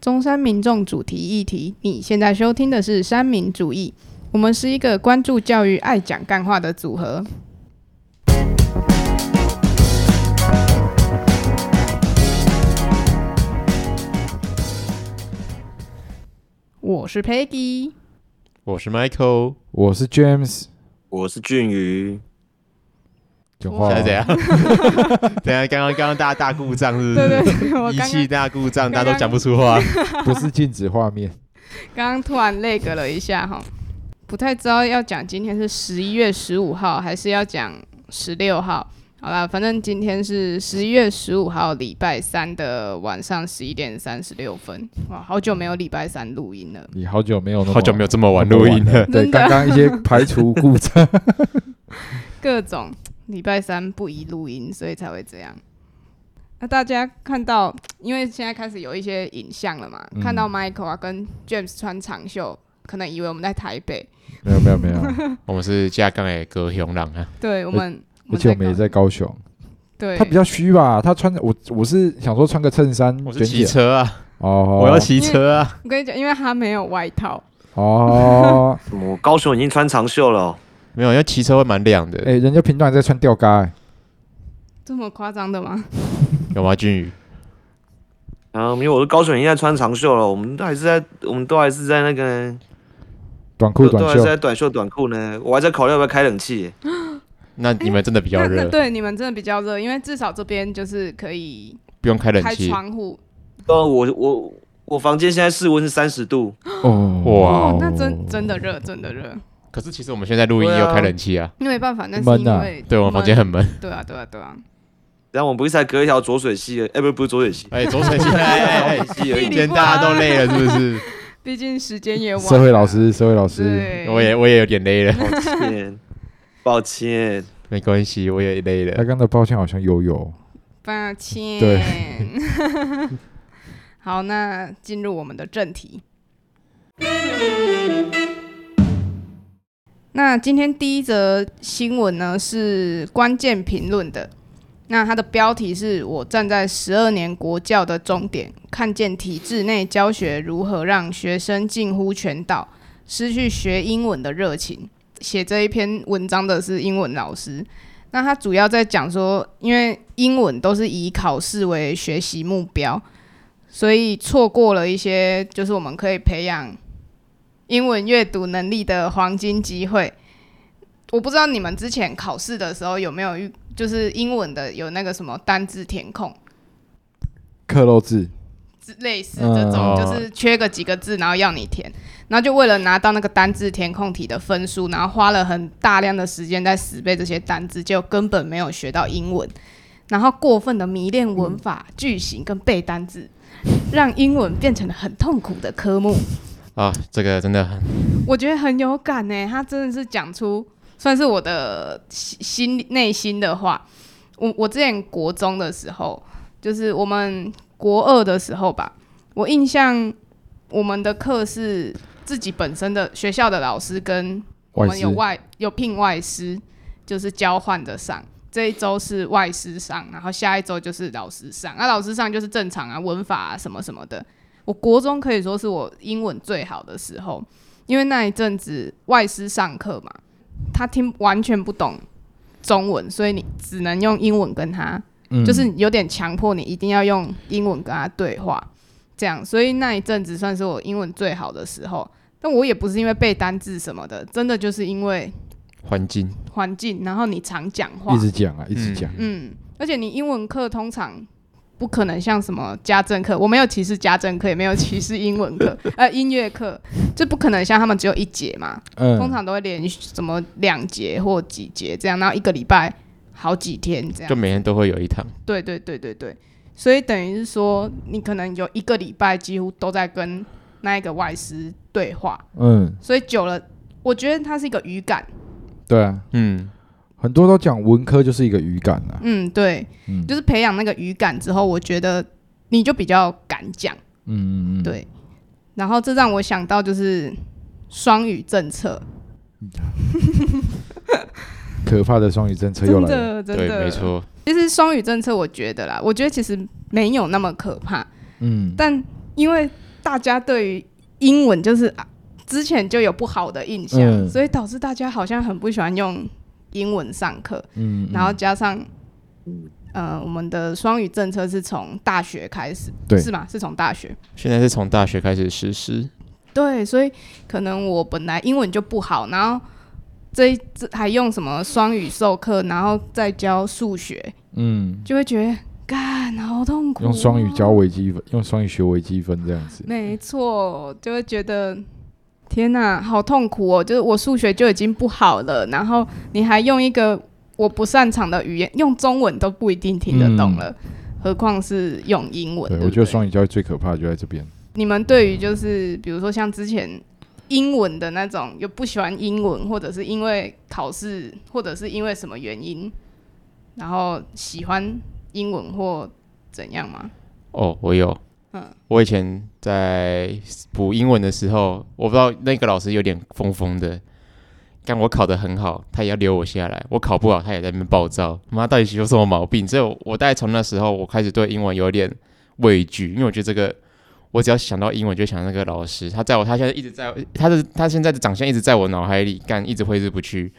中山民众主题议题。你现在收听的是山民主义，我们是一个关注教育、爱讲干话的组合。我是 Peggy，我是 Michael，我是 James，我是俊宇。讲话现在怎样？等下刚刚刚刚大家大故障是不对对？对，我仪刚器大故障，大家都讲不出话。不是静止画面，刚刚突然累格了一下哈，不太知道要讲今天是十一月十五号还是要讲十六号。好啦，反正今天是十一月十五号，礼拜三的晚上十一点三十六分。哇，好久没有礼拜三录音了。你好久没有好久没有这么晚录音了。对，刚刚一些排除故障，各种礼拜三不宜录音，所以才会这样。那大家看到，因为现在开始有一些影像了嘛，嗯。看到 Michael 啊跟 James 穿长袖，可能以为我们在台北。没有没有没有，我们是架杠的高雄人啊，对，我们而且我们也在高雄，对，他比较虚吧，他穿我我是想说穿个衬衫我是卷起来，骑车啊，哦，我要骑车啊。我跟你讲，因为他没有外套，哦，我高雄已经穿长袖了哦、没有，因为骑车会蛮亮的。哎，人家频段在穿吊嘎，哎这么夸张的吗？有吗？俊宇，啊，因为我的高雄已经在穿长袖了，我们都还是在，我们都还是在那个短裤短袖，都都还是在短袖短裤呢。我还在考虑要不要开冷气。那你们真的比较热，对你们真的比较热，因为至少这边就是可以不用开冷开气。窗户。呃，我我我房间现在室温是三十度，哦哇哦，那真真的热，真的热。可是其实我们现在录音也对啊有开冷气啊。因为没办法，那是因为对，我们房间很闷。对啊，对啊，对啊。然后我们不是才隔一条浊水溪，哎、不不是浊水溪，哎，浊水溪，哎 哎哎，溪而已今天大家都累了，是不是？毕竟时间也晚了。社会老师，社会老师，我也我也有点累了，抱歉，抱歉。没关系，我也累了。他刚的抱歉好像有有，抱歉。对。好，那进入我们的正题。那今天第一则新闻呢是关键评论的，那它的标题是我站在十二年国教的终点，看见体制内教学如何让学生近乎全倒，失去学英文的热情。写这一篇文章的是英文老师，那他主要在讲说，因为英文都是以考试为学习目标，所以错过了一些就是我们可以培养英文阅读能力的黄金机会。我不知道你们之前考试的时候有没有遇，就是英文的有那个什么单字填空，克漏字，之类似这种，嗯。就是缺个几个字，然后要你填，然后就为了拿到那个单字填空题的分数，然后花了很大量的时间在死背这些单字，就根本没有学到英文，然后过分的迷恋文法、句型跟背单字，让英文变成了很痛苦的科目。啊，这个真的很我觉得很有感呢，他真的是讲出算是我的心心内心的话。我我之前国中的时候，就是我们国二的时候吧，我印象我们的课是自己本身的学校的老师跟我们有外有聘外师，就是交换着上。这一周是外师上，然后下一周就是老师上。那、老师上就是正常啊，文法啊什么什么的。我国中可以说是我英文最好的时候，因为那一阵子外师上课嘛，他听完全不懂中文，所以你只能用英文跟他，嗯就是有点强迫你一定要用英文跟他对话，这样，所以那一阵子算是我英文最好的时候。但我也不是因为背单字什么的，真的就是因为环境。环境，然后你常讲话一，直讲啊，一直讲，嗯，而且你英文课通常不可能像什么家政课，我没有歧视家政课，也没有歧视英文课，呃，音乐课这不可能像他们只有一节嘛，通嗯，常都会连续什么两节或几节这样，然后一个礼拜好几天这样。就。每天都会有一堂，对对对对对，所以等于是说，你可能有一个礼拜几乎都在跟那一个外师对话，嗯，所以久了，我觉得它是一个语感。对啊，嗯，很多都讲文科就是一个语感啊，嗯，对，嗯，就是培养那个语感之后，我觉得你就比较敢讲。嗯嗯嗯，对，然后这让我想到就是双语政策，可怕的双语政策又真来了，对，的真的。没。错，其实双语政策，我觉得啦，我觉得其实没有那么可怕，嗯，但因为大家对于英文就是啊之前就有不好的印象，嗯。所以导致大家好像很不喜欢用英文上课。嗯，然后加上，呃，我们的双语政策是从大学开始，对是吗？是从大学。现在是从大学开始实施，对，所以可能我本来英文就不好，然后这一这还用什么双语授课，然后再教数学，嗯，就会觉得干好痛苦、哦用双语教。微积分，用双语学微积分这样子。没错，就会觉得天哪，好痛苦哦！就是我数学就已经不好了，然后你还用一个我不擅长的语言，用中文都不一定听得懂了，何况是用英文？对，对对我觉得双语教育最可怕的就在这边。你们对于就是比如说像之前英文的那种，又不喜欢英文，或者是因为考试，或者是因为什么原因，然后喜欢英文或怎样吗？哦，我有，嗯我以前在补英文的时候，我不知道那个老师有点疯疯的，但我考得很好，他也要留我下来；我考不好，他也在那边暴躁。妈，到底有什么毛病？所以我，大概从那时候，我开始对英文有点畏惧，因为我觉得这个，我只要想到英文，就想到那个老师，他在我，他现在一直在，他的他现在的长相一直在我脑海里，干一直挥之不去。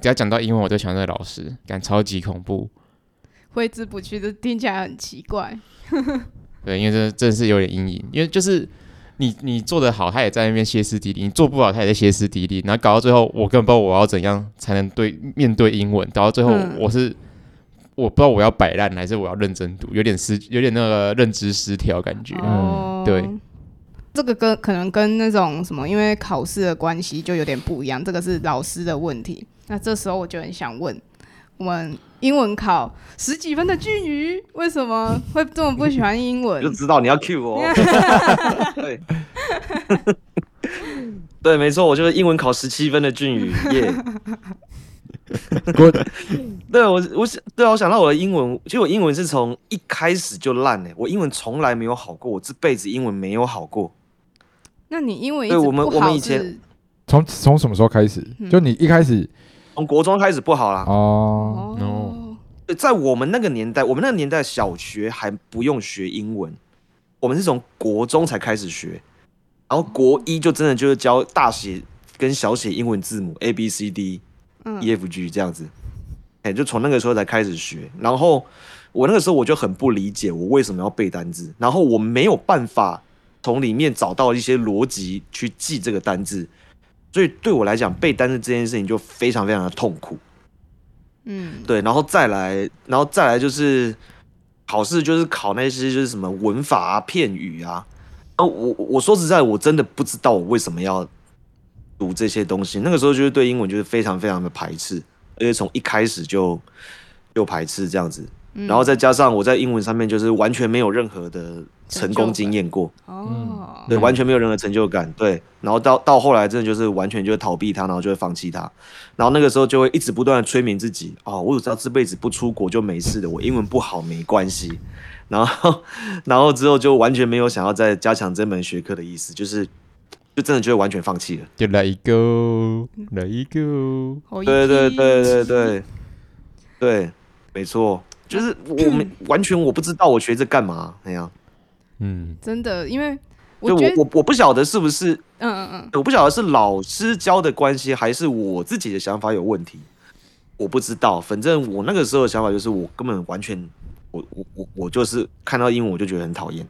只要讲到英文，我就想到那个老师，干超级恐怖。挥之不去，这听起来很奇怪。对，因为这真的是有点阴影，因为就是你你做的好，他也在那边歇斯底里；你做不好，他也在歇斯底里。然后搞到最后，我根本不知道我要怎样才能对面对英文。搞到最后，嗯我是我不知道我要摆烂还是我要认真读，有点失，有点那个认知失调感觉。哦，对，这个跟可能跟那种什么，因为考试的关系就有点不一样，这个是老师的问题。那这时候我就很想问，我们英文考十几分的俊宇，为什么 会这么不喜欢英文就？知道你要 cue 我。对，对，没错，我就是英文考十七分的俊宇，耶、我对我，我想，对啊，我想到我的英文，其实我英文是从一开始就烂诶，我英文从来没有好过，我这辈子英文没有好过。那你英文对我们我们以前从从什么时候开始？嗯就你一开始从国中开始不好啦。哦，在我们那个年代，我们那个年代小学还不用学英文，我们是从国中才开始学，然后国一就真的就是教大写跟小写英文字母 A B C D 嗯。E F G 这样子，哎、就从那个时候才开始学。然后我那个时候我就很不理解我为什么要背单字，然后我没有办法从里面找到一些逻辑去记这个单字，所以对我来讲背单词这件事情就非常非常的痛苦。嗯，对，然后再来，然后再来就是考试，就是考那些就是什么文法啊、片语啊。然后我我说实在，我真的不知道我为什么要读这些东西。那个时候就是对英文就是非常非常的排斥，而且从一开始就就排斥这样子。然后再加上我在英文上面就是完全没有任何的成功经验过，哦，对，嗯完全没有任何成就感，对。然后到到后来，真的就是完全就会逃避它，然后就会放弃它。然后那个时候就会一直不断的催眠自己，哦，我只要这辈子不出国就没事的，我英文不好没关系。然后，然后之后就完全没有想要再加强这门学科的意思，就是就真的就会完全放弃了。就 let it go，let it go。好对对对对对对，没错，就是我们 完全我不知道我学这干嘛那样。嗯，真的，因为就我，我我我不晓得是不是嗯嗯嗯，我不晓得是老师教的关系，还是我自己的想法有问题，我不知道。反正我那个时候的想法就是，我根本完全，我我我我就是看到英文我就觉得很讨厌。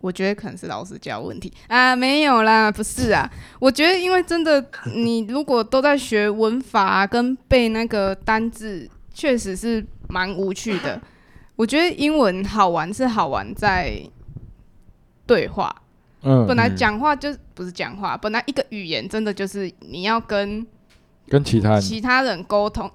我觉得可能是老师教问题啊，没有啦，不是啊。我觉得，因为真的，你如果都在学文法、啊、跟背那个单字，确实是蛮无趣的。我觉得英文好玩是好玩在对话，嗯，本来讲话就不是讲话，本来一个语言真的就是你要跟跟其他人，其他人沟通，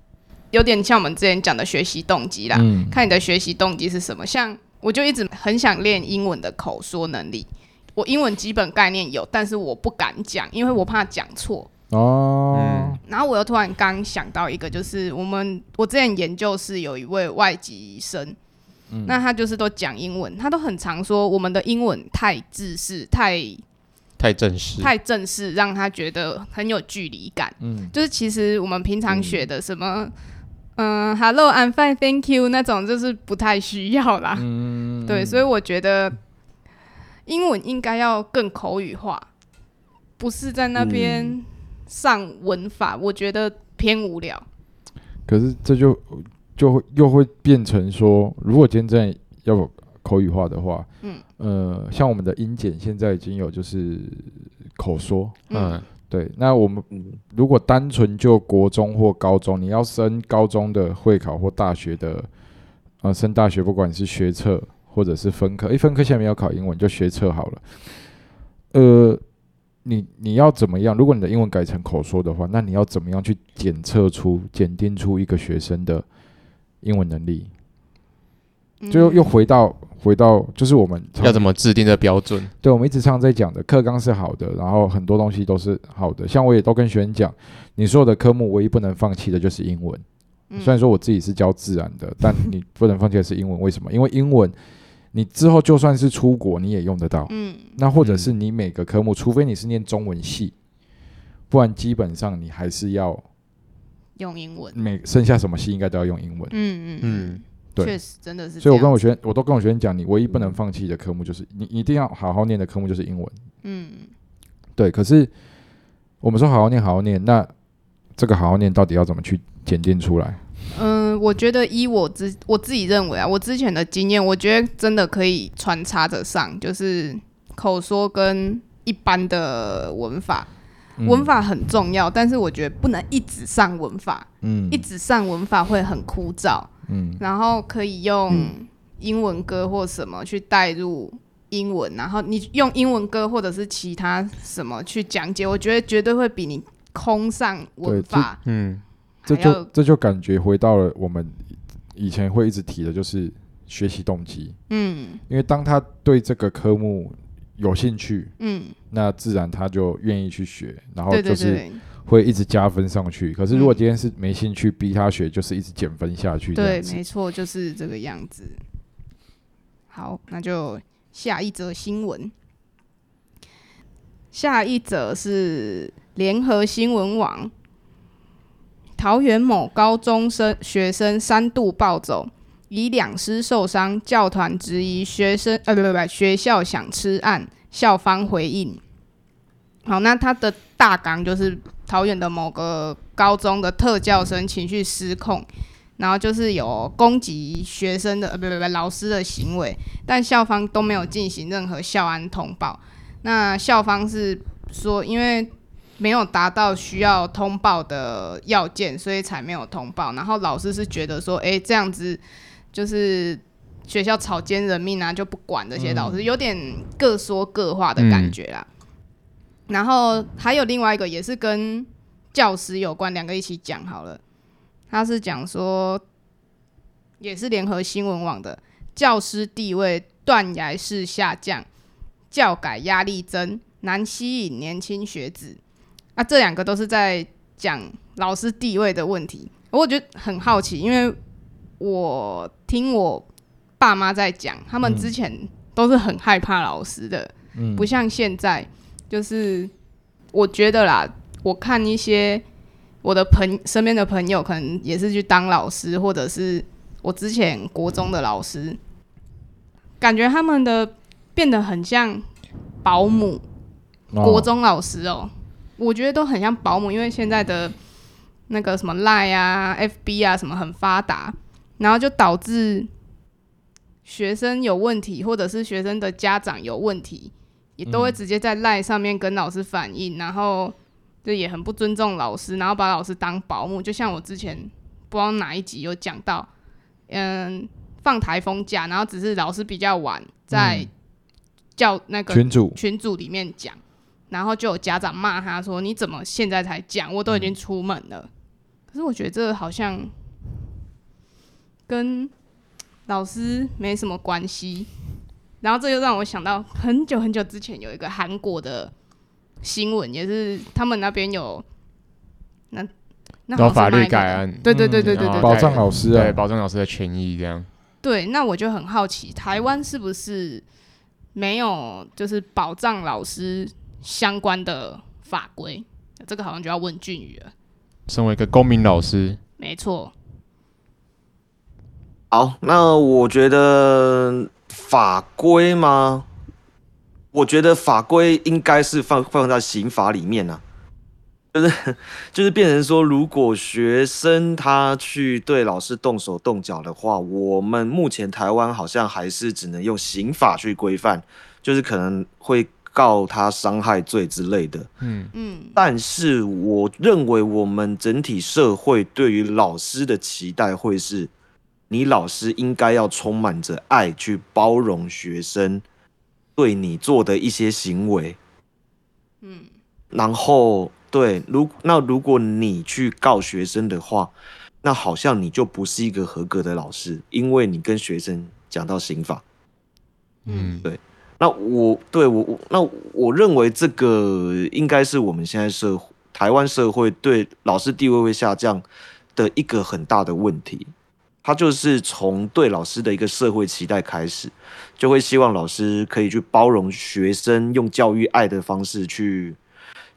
有点像我们之前讲的学习动机啦。嗯，看你的学习动机是什么。像我就一直很想练英文的口说能力，我英文基本概念有，但是我不敢讲，因为我怕讲错。哦，然后我又突然刚想到一个，就是我们我之前研究室有一位外籍生，嗯那他就是都讲英文，他都很常说我们的英文太自式、太太正式。太正式，让他觉得很有距离感。嗯，就是其实我们平常学的什么，嗯、h e l l o I'm fine, thank you 那种，就是不太需要啦。嗯，对，所以我觉得英文应该要更口语化，不是在那边上文法，我觉得偏无聊。可是这就就会又会变成说，如果今天真的要有口语化的话，嗯，呃，像我们的英检现在已经有就是口说，嗯。嗯，对，那我们嗯。如果单纯就国中或高中，你要升高中的会考或大学的，呃，升大学不管是学测或者是分科，诶，分科现在没有考英文，就学测好了。呃，你你要怎么样？如果你的英文改成口说的话，那你要怎么样去检测出、检定出一个学生的英文能力？嗯就又又回到回到，就是我们要怎么制定的标准？对，我们一直常常在讲的课纲是好的，然后很多东西都是好的。像我也都跟学生讲，你所有的科目唯一不能放弃的就是英文。嗯虽然说我自己是教自然的，但你不能放弃的是英文。为什么？因为英文你之后就算是出国你也用得到。嗯那或者是你每个科目，除非你是念中文系，不然基本上你还是要用英文，每剩下什么系应该都要用英文。嗯嗯嗯，对确实真的是。所以我跟我学生，我都跟我学生讲，你唯一不能放弃的科目就是你你一定要好好念的科目就是英文。嗯对，可是我们说好好念，好好念，那这个好好念到底要怎么去检定出来？嗯，我觉得依我之我自己认为啊，我之前的经验，我觉得真的可以穿插着上，就是口说跟一般的文法，嗯文，法很重要，但是我觉得不能一直上文法，嗯一直上文法会很枯燥。嗯然后可以用英文歌或什么去带入英文，然后你用英文歌或者是其他什么去讲解，我觉得绝对会比你空上文法嗯，这就这就感觉回到了我们以前会一直提的，就是学习动机。嗯因为当他对这个科目有兴趣，嗯，那自然他就愿意去学，然后就是会一直加分上去。可是如果嗯今天是没兴趣，逼他学，就是一直减分下去。对，没错，就是这个样子。好，那就下一则新闻。下一则是联合新闻网，桃园某高中生学生三度暴走，以两师受伤，教团质疑学生呃不不不学校想吃案，校方回应。好，那他的大纲就是桃园的某个高中的特教生情绪失控，然后就是有攻击学生的呃不不不老师的行为，但校方都没有进行任何校安通报。那校方是说，因为没有达到需要通报的要件，所以才没有通报。然后老师是觉得说，诶，这样子就是学校草菅人命啊，就不管这些老师，有点各说各话的感觉啦。然后还有另外一个也是跟教师有关，两个一起讲好了。他是讲说，也是联合新闻网的教师地位断崖式下降，教改压力增，难吸引年轻学子。啊，这两个都是在讲老师地位的问题。我觉得很好奇，因为我听我爸妈在讲，他们之前都是很害怕老师的，嗯。不像现在，就是我觉得啦，我看一些我的朋身边的朋友，可能也是去当老师，或者是我之前国中的老师，感觉他们的变得很像保姆，哦。国中老师哦，我觉得都很像保姆，因为现在的那个什么 Line 啊、FB 啊什么很发达，然后就导致学生有问题，或者是学生的家长有问题，也都会直接在 Line 上面跟老师反映，然后就也很不尊重老师，然后把老师当保姆，就像我之前不知道哪一集有讲到，嗯，放台风假，然后只是老师比较晚在嗯教那个群主。群组里面讲，然后就有家长骂他说：“你怎么现在才讲？我都已经出门了。可是我觉得这好像跟老师没什么关系。然后这就让我想到很久很久之前有一个韩国的新闻，也是他们那边有那那法律改案，对对对对对对保障老师对啊，保障老师的权益这样。对，那我就很好奇，台湾是不是没有就是保障老师相关的法规？这个好像就要问俊宇了。身为一个公民老师，没错，好，那我觉得法规吗？我觉得法规应该是放放在刑法里面啊，就是 就是变成说，如果学生他去对老师动手动脚的话，我们目前台湾好像还是只能用刑法去规范，就是可能会告他伤害罪之类的。嗯。嗯。但是我认为我们整体社会对于老师的期待会是，你老师应该要充满着爱去包容学生对你做的一些行为，嗯。然后对，如那如果你去告学生的话，那好像你就不是一个合格的老师，因为你跟学生讲到刑法。嗯那我对我我那我认为这个应该是我们现在社台湾社会对老师地位会下降的一个很大的问题。他就是从对老师的一个社会期待开始，就会希望老师可以去包容学生，用教育爱的方式去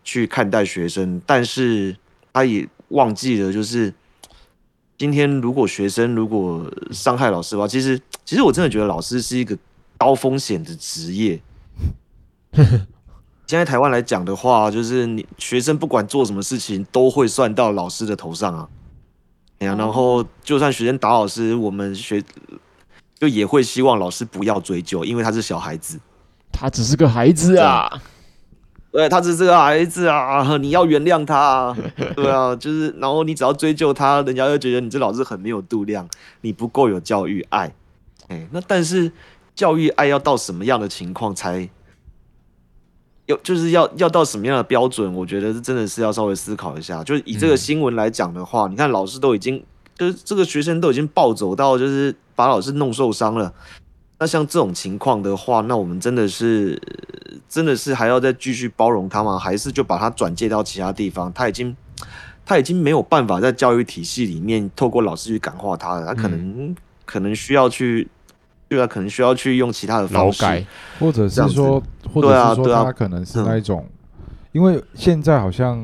去看待学生，但是他也忘记了，就是今天如果学生如果伤害老师的话，其实其实我真的觉得老师是一个高风险的职业。现在台湾来讲的话，就是你学生不管做什么事情，都会算到老师的头上啊。哎呀，然后就算学生打老师，我们学就也会希望老师不要追究，因为他是小孩子。他只是个孩子啊。对，他只是个孩子啊，你要原谅他、啊。对啊，就是，然后你只要追究他，人家就觉得你这老师很没有度量，你不够有教育爱。哎，那但是教育爱要到什么样的情况才要，就是要要到什么样的标准？我觉得是真的是要稍微思考一下。就是以这个新闻来讲的话，你看老师都已经，就是这个学生都已经暴走到，就是把老师弄受伤了。那像这种情况的话，那我们真的是真的是还要再继续包容他吗？还是就把他转介到其他地方？他已经 他已经没有办法在教育体系里面透过老师去感化他了，他可能、可能需要去，对啊，可能需要去用其他的方式。或者是说，或者是说他可能是嗯那一种，因为现在好像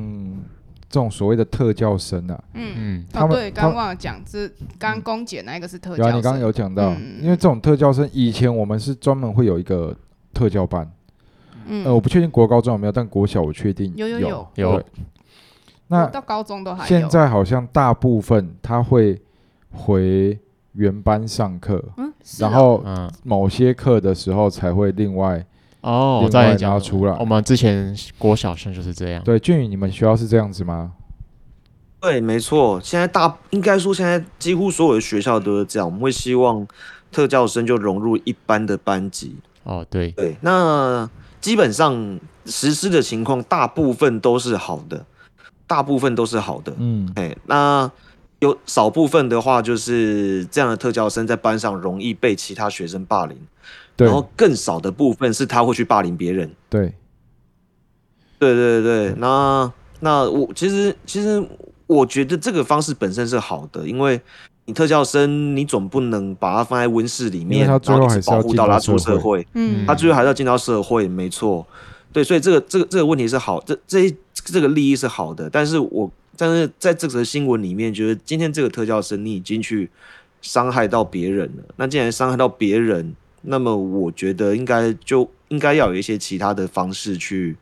这种所谓的特教生啊，嗯。嗯。他们哦，对，刚忘了讲，这刚公姐那一个是特有啊，教生，你刚刚有讲到，嗯。因为这种特教生以前我们是专门会有一个特教班，嗯，呃，我不确定国高中有没有，但国小我确定有有有。有那到高中都还有。现在好像大部分他会回原班上课，然后嗯某些课的时候才会另外哦，我另外再讲拿出来我们之前国小生就是这样。对。俊宇，你们学校是这样子吗？对，没错，现在大应该说现在几乎所有的学校都是这样，我们会希望特教生就融入一般的班级。哦，对，对，那基本上实施的情况大部分都是好的，大部分都是好的。嗯，哎，那有少部分的话，就是这样的特教生在班上容易被其他学生霸凌，对。然后更少的部分是他会去霸凌别人。对，对对对，那那我其实其实我觉得这个方式本身是好的，因为你特教生，你总不能把他放在温室里面，他最后然后一直还是要进到保护到他出社会。社会，嗯，他最后还是要进到社会，没错。对，所以这个这个这个问题是好，这这一这个利益是好的，但是我但是在这则新闻里面，就是今天这个特教生你已经去伤害到别人了，那既然伤害到别人，那么我觉得应该就应该要有一些其他的方式去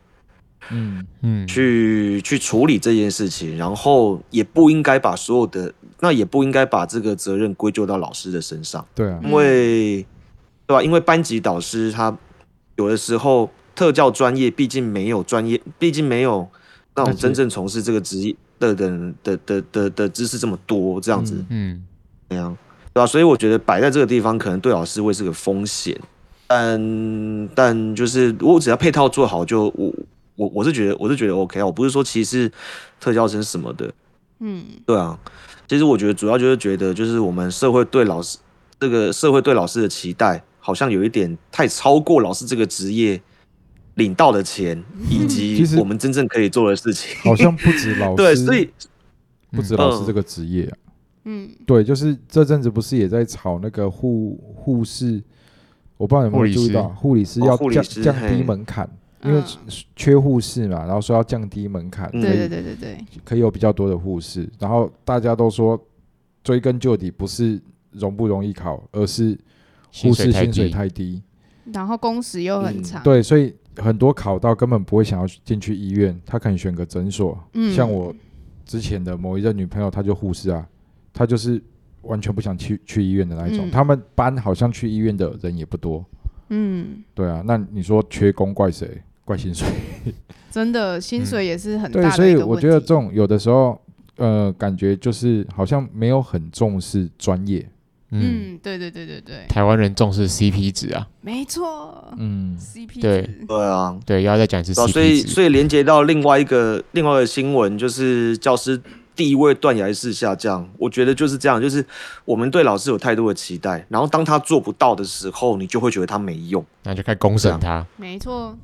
嗯，嗯，去去处理这件事情，然后也不应该把所有的那也不应该把这个责任归咎到老师的身上。对啊，因为，对吧？因为班级导师他有的时候特教专业毕竟没有专业，毕竟没有那种真正从事这个职业的人的的的的知识这么多，这样子，嗯嗯，那样，对吧？所以我觉得摆在这个地方，可能对老师会是个风险，但但就是我只要配套做好就，我我我是觉得我是觉得 OK 啊，我不是说歧视特教生什么的，嗯。对啊，其实我觉得主要就是觉得，就是我们社会对老师这个社会对老师的期待，好像有一点太超过老师这个职业领到的钱，以其及实我们真正可以做的事情。好像不止老师，对，所以不止老师嗯这个职业啊。嗯。对，就是这阵子不是也在炒那个护护士，我不知道有没有注意到，护理师。哦要降降低门槛，因为嗯。缺护士嘛，然后说要降低门槛，嗯对对对对对，可以有比较多的护士，然后大家都说追根究底不是容不容易考，而是护士薪水低，太低。然后工时又很嗯长，，对，所以很多考到根本不会想要进去医院，他可能选个诊所。嗯像我之前的某一任女朋友，她就护士啊，她就是完全不想去去医院的那一种。嗯他们班好像去医院的人也不多。嗯，对啊，那你说缺工怪谁？怪薪水。真的薪水也是很大所以我觉得这种有的时候，呃，感觉就是好像没有很重视专业。嗯，嗯，对对对对对，台湾人重视 CP 值啊，没错。嗯，，CP 对。值。对啊，对，要再讲一次对啊所以，所以连接到另外一个另外一个新闻，就是教师地位断崖式下降。我觉得就是这样，就是我们对老师有太多的期待，然后当他做不到的时候，你就会觉得他没用。那就开始公审他，没错，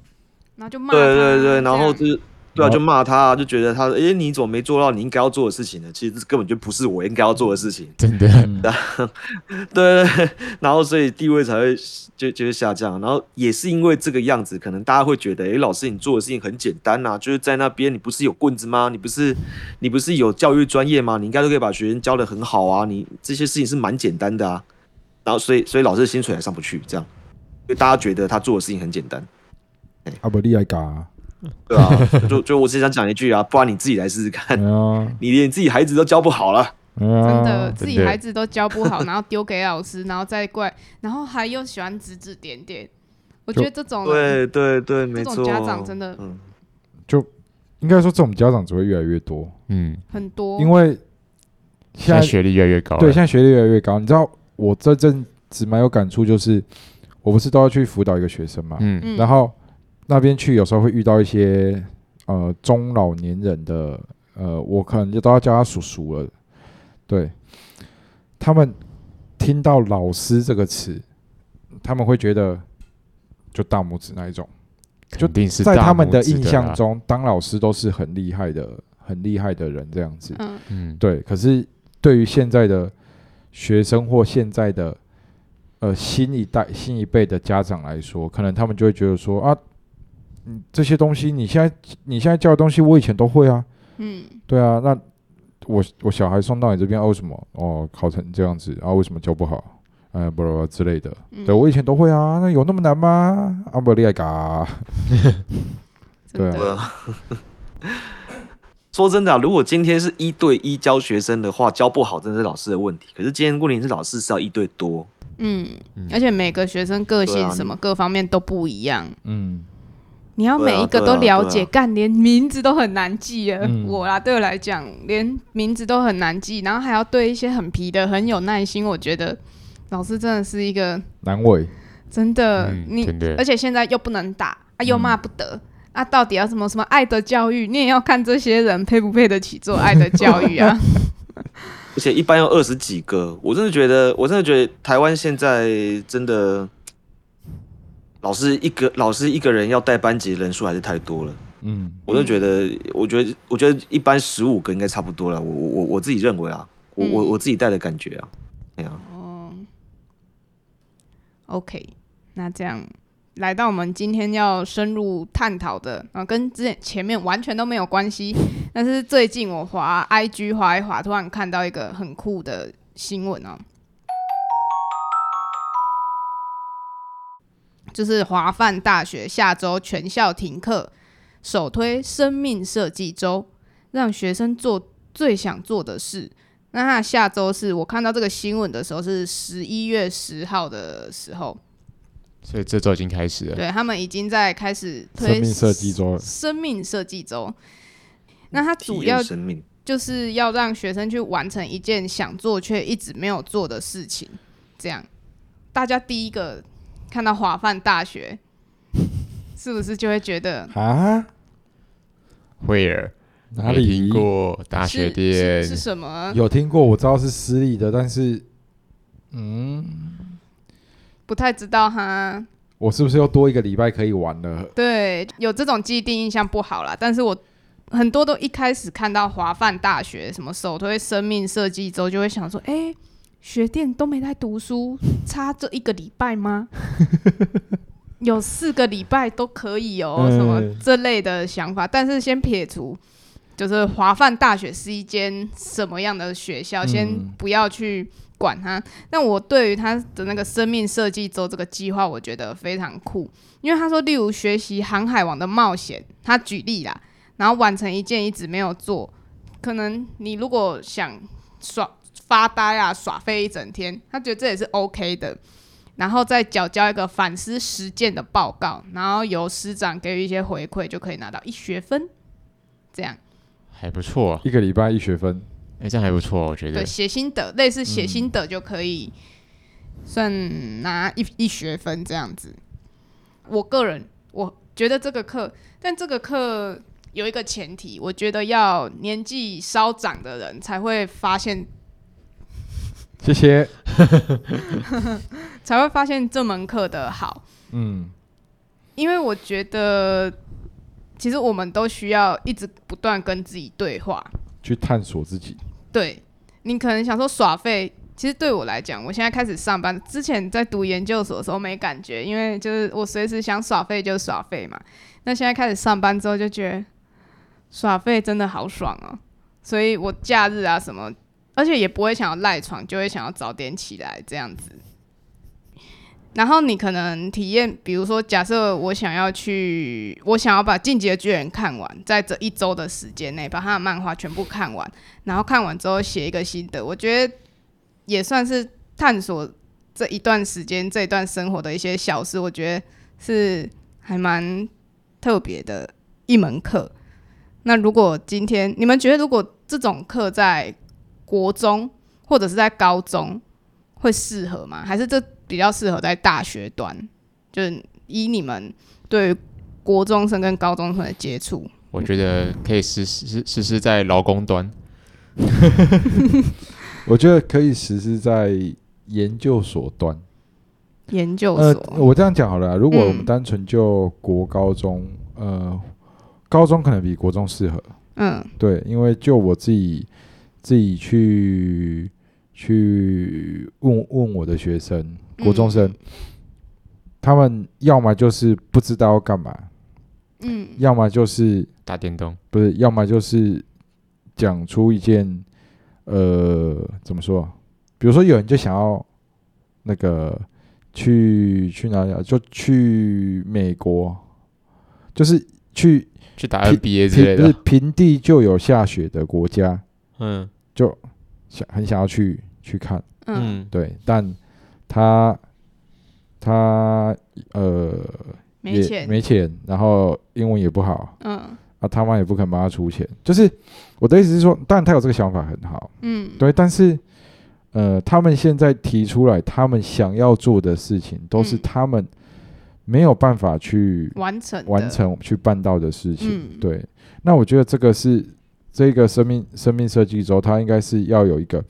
然后就骂对他对对，然后就是对啊，就骂他，啊就觉得他，哎，你怎么没做到你应该要做的事情呢？其实这根本就不是我应该要做的事情。真的，嗯对对 对，然后所以地位才会就就会下降，然后也是因为这个样子，可能大家会觉得，诶，老师你做的事情很简单呐、就是在那边你不是有棍子吗？你不是你不是有教育专业吗？你应该都可以把学生教的很好啊，你这些事情是蛮简单的啊。然后所以所以老师的薪水还上不去，这样，因为大家觉得他做的事情很简单，阿伯利来嘎，对啊，就就我只想讲一句啊，不然你自己来试试看，你连自己孩子都教不好了。真的自己孩子都教不好，然后丢给老师，然后再怪，然后还又喜欢指指点点。我觉得这种人对对对，没错，这种家长真的嗯，就应该说这种家长只会越来越多，嗯，很多，因为现在现在学历越来越高了，对现在学历越来越高。你知道我这阵子蛮有感触，就是我不是都要去辅导一个学生嘛，嗯，嗯。然后那边去有时候会遇到一些呃中老年人的，呃，我可能就都要叫他叔叔了。对，他们听到“老师”这个词，他们会觉得就大拇指那一种。就定是在他们的印象，中，当老师都是很厉害的、很厉害的人这样子。嗯嗯，对，可是对于现在的学生或现在的呃新一代、新一辈的家长来说，可能他们就会觉得说啊，嗯，这些东西你现在你现在教的东西，我以前都会啊，嗯。对啊，那我我小孩送到你这边，啊、为什么？哦考成这样子，啊、为什么教不好？呃，不不之类的，嗯，对我以前都会啊，那有那么难吗？阿伯利亚嘎，对啊。说真的、啊，如果今天是一对一教学生的话，教不好真的是老师的问题。可是今天问题是老师是要一对多，嗯嗯，而且每个学生个性什么各方面都不一样，嗯，你要每一个都了解，干连名字都很难记了。嗯我啦，对我来讲，连名字都很难记，然后还要对一些很皮的很有耐心。我觉得老师真的是一个难为，真的，嗯你的而且现在又不能打啊，又嗯骂不得。啊，到底要什么什么爱的教育？你也要看这些人配不配得起做爱的教育啊！而且一般要二十几个。我真的觉得，我真的觉得台湾现在真的老师一个老师一个人要带班级人数还是太多了。嗯，我就觉得，我觉得，我觉得一般十五个应该差不多了。我我我我自己认为啊，我我嗯。我自己带的感觉啊，哎呀、哦，OK，那这样来到我们今天要深入探讨的啊，跟之前前面完全都没有关系，但是最近我滑 IG 滑一滑，突然看到一个很酷的新闻哦，就是华范大学下周全校停课，首推生命设计周，让学生做最想做的事。那他下周是我看到这个新闻的时候是十一月十号的时候，所以这周已经开始了，对他们已经在开始推生命设计周生命设计周。那它主要生命。就是要让学生去完成一件想做却一直没有做的事情，这样大家第一个看到华范大学，是不是就会觉得啊，惠尔哪里听里过大学店是是什么？有听过？我知道是私立的，但是，嗯，不太知道哈。我是不是又多一个礼拜可以玩了？对，有这种既定印象不好啦。但是我很多都一开始看到华范大学什么首推生命设计周，就会想说，哎、学店都没在读书，差这一个礼拜吗？有四个礼拜都可以哦，嗯什么这类的想法。但是先撇除就是华范大学是一间什么样的学校，嗯先不要去管它。但我对于他的那个生命设计周这个计划，我觉得非常酷，因为他说，例如学习航海王的冒险，他举例啦，然后完成一件一直没有做，可能你如果想耍发呆啊、耍废一整天，他觉得这也是 OK 的。然后再缴交一个反思实践的报告，然后由师长给予一些回馈，就可以拿到一学分。这样，还不错啊，一个礼拜一学分，哎，这样还不错，我觉得对，写心得，类似写心得就可以算拿一一学分这样子。我个人我觉得这个课，但这个课有一个前提，我觉得要年纪稍长的人才会发现，谢谢。才会发现这门课的好。嗯，因为我觉得，其实我们都需要一直不断跟自己对话。去探索自己。对你可能想说耍废，其实对我来讲，我现在开始上班，之前在读研究所的时候没感觉，因为就是我随时想耍废就耍废嘛。那现在开始上班之后，就觉得耍废真的好爽哦、所以我假日啊什么，而且也不会想要赖床，就会想要早点起来这样子。然后你可能体验，比如说，假设我想要去，我想要把《进击的巨人》看完，在这一周的时间内把他的漫画全部看完，然后看完之后写一个心得，我觉得也算是探索这一段时间、这一段生活的一些小事，我觉得是还蛮特别的一门课。那如果今天你们觉得，如果这种课在国中或者是在高中会适合吗？还是这比较适合在大学端？就是以你们对于国中生跟高中生的接触，我觉得可以实施实施在劳工端，我觉得可以实施在研究所端。研究呃所，，我这样讲好了啊，如果我们嗯单纯就国高中，呃，高中可能比国中适合。嗯对，因为就我自己自己去去问问我的学生，国中生，嗯他们要么就是不知道要干嘛，嗯要么就是打电动，不是，要么就是讲出一件呃怎么说？比如说有人就想要那个去去哪里啊？就去美国，就是去去打 NBA 之类平不是的。平地就有下雪的国家，嗯想很想要去去看，嗯，嗯，对，但他他呃也没钱，没钱，然后英文也不好。嗯。啊，他妈也不肯帮他出钱。就是我的意思是说，当然他有这个想法很好，嗯，对，但是呃，他们现在提出来他们想要做的事情，都是嗯。他们没有办法去完成的。完，成去办到的事情。嗯。对，那我觉得这个是这个生命生命设计周，它应该是要有一个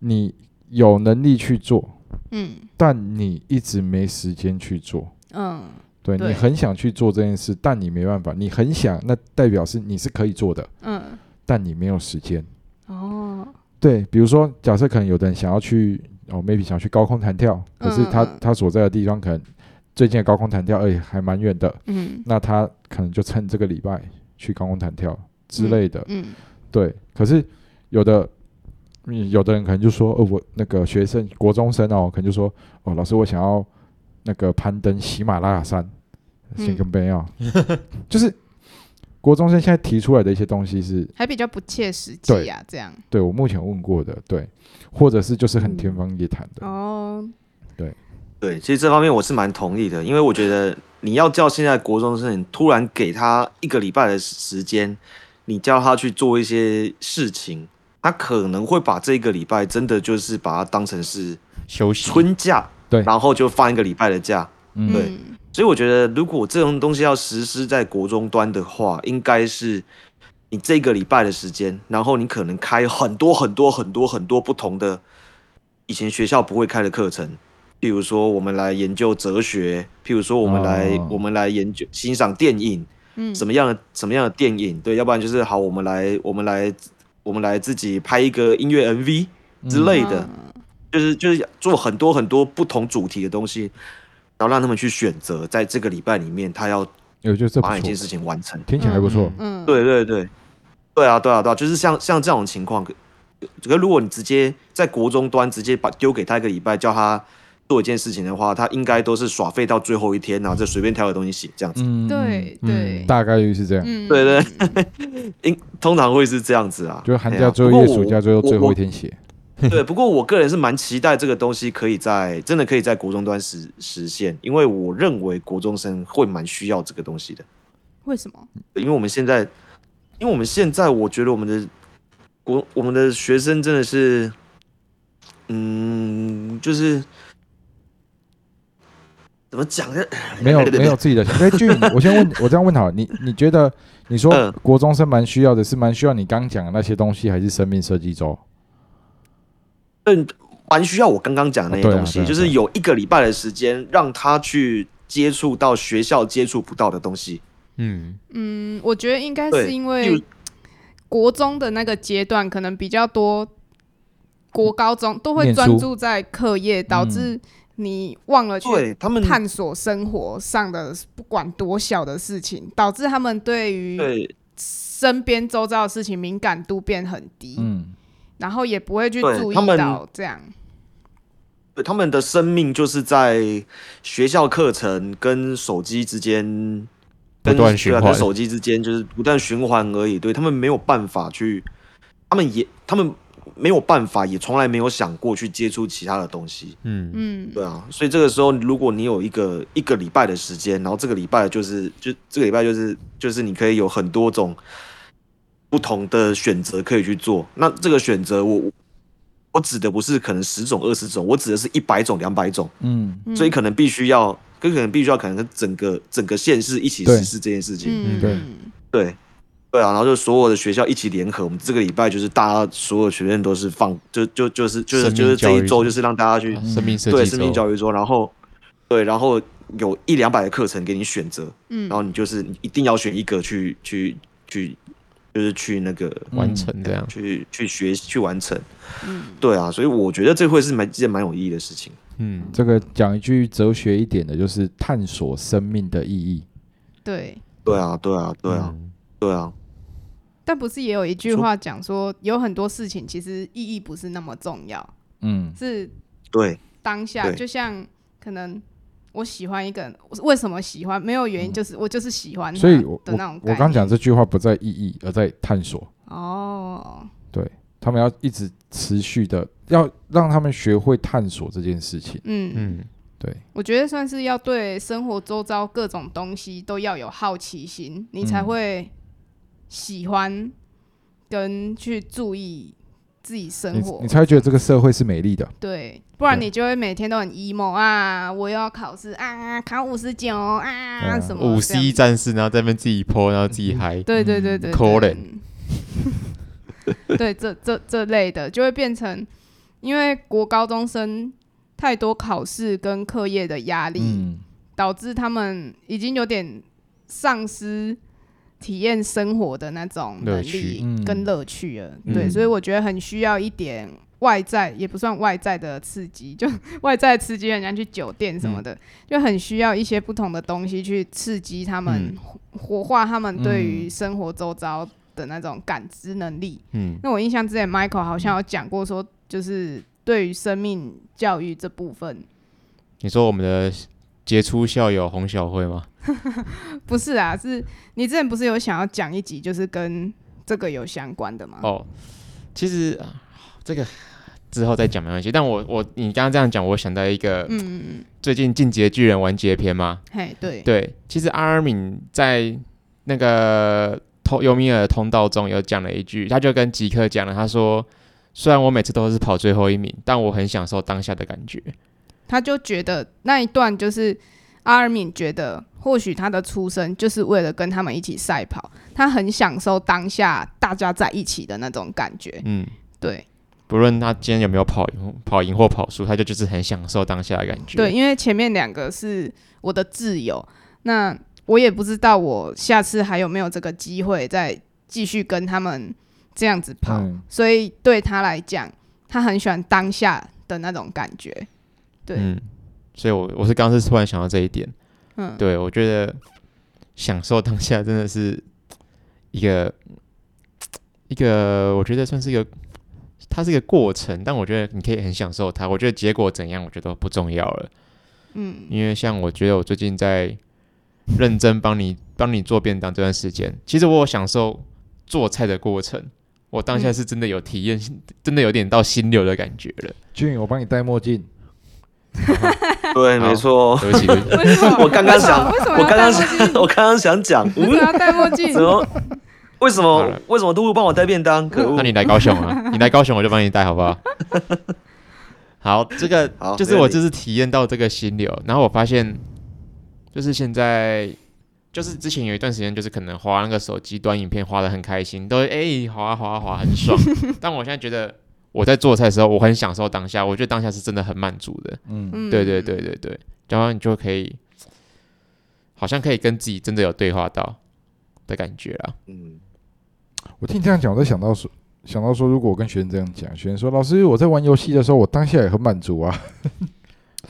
你有能力去做，嗯但你一直没时间去做。嗯对对你很想去做这件事，但你没办法。你很想，那代表是你是可以做的，嗯，但你没有时间。哦，对，比如说，假设可能有的人想要去哦，maybe 想去高空弹跳，可是他他所在的地方可能最近的高空弹跳，哎、还蛮远的，嗯那他可能就趁这个礼拜去高空弹跳之类的。嗯对，可是有的。嗯，有的人可能就说，哦，我那个学生国中生哦，可能就说，哦，老师，我想要那个攀登喜马拉雅山，嗯。先跟没有，就是国中生现在提出来的一些东西是还比较不切实对际啊，这样，对我目前问过的，对，或者是就是很嗯天方夜谭的，哦，对。对，其实这方面我是蛮同意的，因为我觉得你要叫现在国中生，突然给他一个礼拜的时间，你叫他去做一些事情，他可能会把这个礼拜真的就是把它当成是休息。春假，对然后就放一个礼拜的假。嗯对嗯所以我觉得，如果这种东西要实施在国中端的话，应该是你这个礼拜的时间，然后你可能开很多很多很多很多不同的以前学校不会开的课程，譬如说我们来研究哲学，譬如说我们来、哦我们来研究欣赏电影，嗯，什么样的什么样的电影，对，要不然就是好，我们来我们来我们来自己拍一个音乐 MV 之类的，嗯。就是就是做很多很多不同主题的东西，然后让他们去选择，在这个礼拜里面，他要我觉得这不错。把一件，事情完成。听起来还不错。嗯，对对对，对啊，对啊，对啊，就是像像这种情况，可可如果你直接在国中端直接把丢给他一个礼拜，叫他做一件事情的话，他应该都是耍废到最后一天，然后再随便挑个东西写这样子。嗯，对嗯对，大概率是这样。嗯，对对，应通常会是这样子啊。就寒哎假最后一页、呀不过我暑假最后最后一天写。对，不过我个人是蛮期待这个东西可以在真的可以在国中端实实现，因为我认为国中生会蛮需要这个东西的。为什么？因为我们现在，因为我们现在，我觉得我们的国我们的学生真的是，嗯，就是怎么讲呢？没有没有自己的想法。哎，俊，我先问，我这样问好了，你 你觉得你说嗯国中生蛮需要的，是蛮需要你刚讲的那些东西，还是生命设计周？嗯，蛮需要我刚刚讲的那些东西，就是有一个礼拜的时间让他去接触到学校接触不到的东西。嗯，嗯，我觉得应该是因为国中的那个阶段可能比较多，国高中都会专注在课业，导致你忘了去对他们，探索生活上的不管多小的事情，导致他们对于身边周遭的事情敏感度变很低，嗯，然后也不会去注意到这样。对他们的生命就是在学校课程跟手机之间。不断循环跟手机之间就是不断循环而已。对他们没有办法去，他们也他们没有办法，也从来没有想过去接触其他的东西。嗯，嗯，对啊，所以这个时候，如果你有一个一个礼拜的时间，然后这个礼拜就是就这个礼拜就是就是你可以有很多种不同的选择可以去做。那这个选择我，我指的不是可能十种、二十种，我指的是一百种、两百种。嗯，嗯所以可能必须要，跟可能必须要可能跟整个整个县市一起实施这件事情。嗯，对对，对啊，然后就所有的学校一起联合，我们这个礼拜就是大家所有学院都是放，就就就是就是就是这一周就是让大家去、生命对生命教育周，然后对，然后有一两百个课程给你选择，嗯然后你就是你一定要选一个去去去，就是去那个完成这样，去去学去完成。嗯对啊，所以我觉得这会是蛮一件蛮有意义的事情。嗯，这个讲一句哲学一点的，就是探索生命的意义。对。对啊，对啊，对啊，嗯，对啊，但不是也有一句话讲说，有很多事情其实意义不是那么重要，嗯，是对。当下，就像可能我喜欢一个人，为什么喜欢？没有原因，就是、我就是喜欢他所以我的那种我我刚讲这这句话不在意义，而在探索。哦，对他们要一直持续的，要让他们学会探索这件事情。嗯。嗯，对，我觉得算是要对生活周遭各种东西都要有好奇心，你才嗯。会喜欢跟去注意自己生你活你。才会觉得这个社会是美丽的。对，不然对你就会每天都很 emo 啊！我又要考试啊，考五十九啊，啊什么五这样 C 战士，然后在那边自己 po，然后自己嗨，对对对对，可怜对 对，这这这类的就会变成，因为国高中生太多考试跟课业的压力，嗯，导致他们已经有点丧失体验生活的那种能力嗯跟乐趣了。嗯对，所以我觉得很需要一点外在，也不算外在的刺激，就外在刺激，人家去酒店什么的，就很需要一些不同的东西去刺激他们，嗯活化他们对于嗯生活周遭的那种感知能力。嗯，那我印象之前 Michael 好像有讲过，说就是对于生命教育这部分，你说我们的杰出校友洪小慧吗？不是啊，是你之前不是有想要讲一集，就是跟这个有相关的吗？哦，其实啊这个之后再讲没关系。但我我你刚刚这样讲，我想到一个嗯最近《进击的巨人》完结篇吗，嘿，对，对，其实阿尔敏在那个通尤米尔的通道中有讲了一句，他就跟吉克讲了，他说：“虽然我每次都是跑最后一名，但我很享受当下的感觉。他就觉得那一段就是阿尔敏觉得，或许他的出生就是为了跟他们一起赛跑，他很享受当下大家在一起的那种感觉。”嗯，对不论他今天有没有跑赢、跑赢或跑输，他就就是很享受当下的感觉。对，，因为前面两个是我的挚友，那我也不知道我下次还有没有这个机会再继续跟他们这样子跑，嗯所以对他来讲，他很喜欢当下的那种感觉。对，嗯，所以我我是刚刚是突然想到这一点。嗯，对我觉得享受当下真的是一个一个，我觉得算是一个，它是一个过程，但我觉得你可以很享受它。我觉得结果怎样，我觉得不重要了。嗯，因为像我觉得我最近在认真帮你帮你做便当这段时间，其实我有享受做菜的过程，我当下嗯是真的有体验，真的有点到心流的感觉了。俊，我帮你戴墨镜。对，好没错。对不起？我刚刚想，我刚刚？想，我刚刚想讲，为什么嗯，要戴墨镜怎？么？为什么？为什么都不帮我带便当？可恶那！你来高雄啊？你来高雄我就帮你带，好不好？好，这个好就是我就是体验到这个心流，然后我发现，就是现在，就是之前有一段时间，就是可能滑那个手机端影片滑的很开心，都哎、滑啊滑啊滑很爽。但我现在觉得我在做菜的时候，我很享受当下，我觉得当下是真的很满足的。嗯，嗯对对对对对，然后你就可以，好像可以跟自己真的有对话到的感觉啊。嗯，我听你这样讲，我在想到说，想到说，如果我跟学生这样讲，学生说，老师，我在玩游戏的时候，我当下也很满足啊。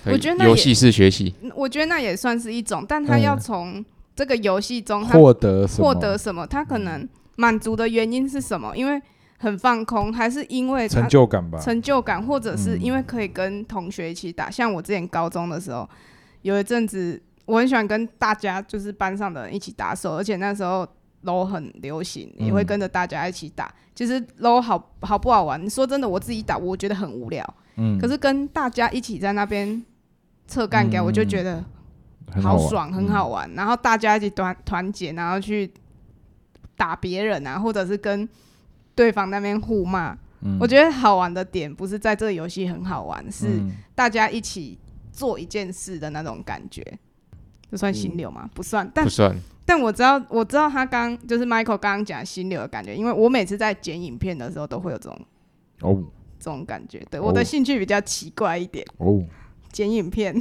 我觉得游戏是学习，我觉得那也算是一种，但他要嗯从这个游戏中他获得？获得什么？他可能满足的原因是什么？因为很放空，还是因为他成就感吧。成就感，或者是嗯因为可以跟同学一起打。像我之前高中的时候，有一阵子我很喜欢跟大家就是班上的人一起打手，而且那时候 LO 很流行，也会嗯跟着大家一起打。其实 LO 好好不好玩？说真的，我自己打我觉得很无聊，嗯，可是跟大家一起在那边测干掉，嗯我就觉得好爽，很嗯好玩。然后大家一起团团结，然后去打别人啊，或者是跟对方那边互骂。嗯我觉得好玩的点不是在这个游戏很好玩，是嗯大家一起做一件事的那种感觉。这算心流吗？不算，但不算。但我知道，我知道他刚就是 Michael 刚刚讲心流的感觉，因为我每次在剪影片的时候都会有这种哦这种感觉。对，哦我的兴趣比较奇怪一点，哦，剪影片，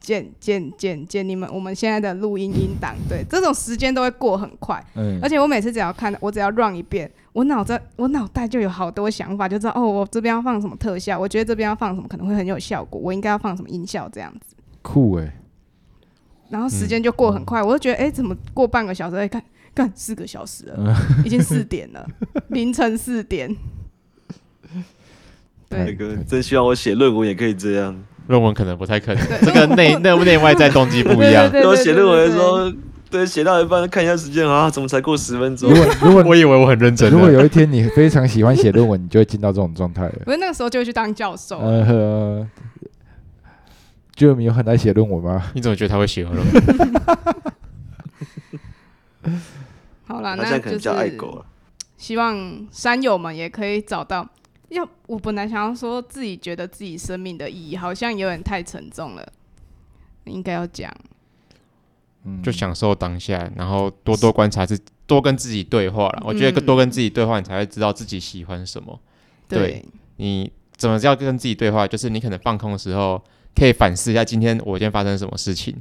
剪剪剪剪你们我们现在的录音音档，对，这种时间都会过很快。嗯，而且我每次只要看，我只要 run 一遍，我脑子我脑袋就有好多想法，就知道哦，我这边要放什么特效，我觉得这边要放什么可能会很有效果，我应该要放什么音效这样子，酷哎，然后时间就过很快，我就觉得哎、怎么过半个小时？哎，看干四个小时了，嗯已经四点了，凌晨四点。对，哥真希望我写论文也可以这样。论文可能不太可能，这个内内内外在动机不一样。对然后写论文的时，候，对，写到一半看一下时间啊，怎么才过十分钟如？果如果 我以为我很认真如果，有一天你非常喜欢写论文，你就会进到这种状态了。不是那个时候就会去当教授。呃呵，就你有很爱写论文吗？你怎么觉得他会写论文？好啦，那就在可能叫爱狗了。希望山友们也可以找到。要我本来想要说自己觉得自己生命的意义，好像有点太沉重了，应该要讲。嗯就享受当下，然后多多观察自，多跟自己对话了。我觉得嗯多跟自己对话，你才会知道自己喜欢什么。对你怎么叫跟自己对话？就是你可能放空的时候，可以反思一下今天我今天发生什么事情，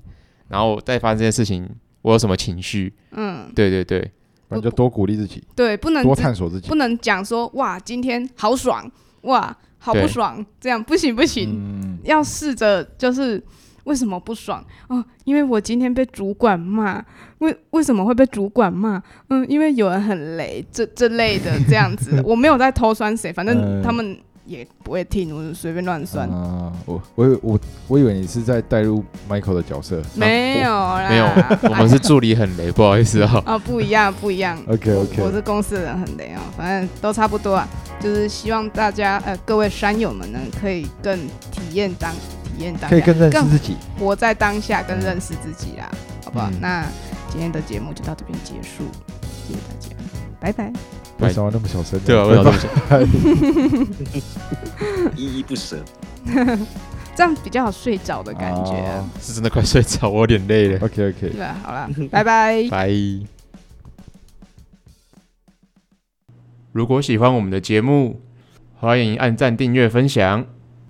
然后再发生这件事情，我有什么情绪。嗯，对对对，反正就多鼓励自己，对，不能多探索自己不。能讲说哇，今天好爽，哇，好不爽，这样不行不行，嗯，要试着就是为什么不爽哦？因为我今天被主管骂，为为什么会被主管骂？嗯，因为有人很雷，这这类的 这样子，我没有在偷酸谁，反正嗯他们也不会听，我就随便乱酸。啊，我我以我我以为你是在带入 Michael 的角色。没有啦，没有，我们是助理很雷，不好意思哦。啊，不一样，不一样。OK OK，我是公司的人很雷啊，反正都差不多啊。就是希望大家呃各位山友们呢，可以更体验当体验当下，可以更认识自己。活在当下，更认识自己啦，好不好？嗯那今天的节目就到这边结束，谢谢大家，拜拜。为什么那么小声呢？对啊，为什么？依依不舍。这样比较好睡着的感觉是真的快睡着，我有点累了。OK OK，对吧？好啦，拜拜。拜。如果喜欢我们的节目，欢迎按赞、订阅、分享。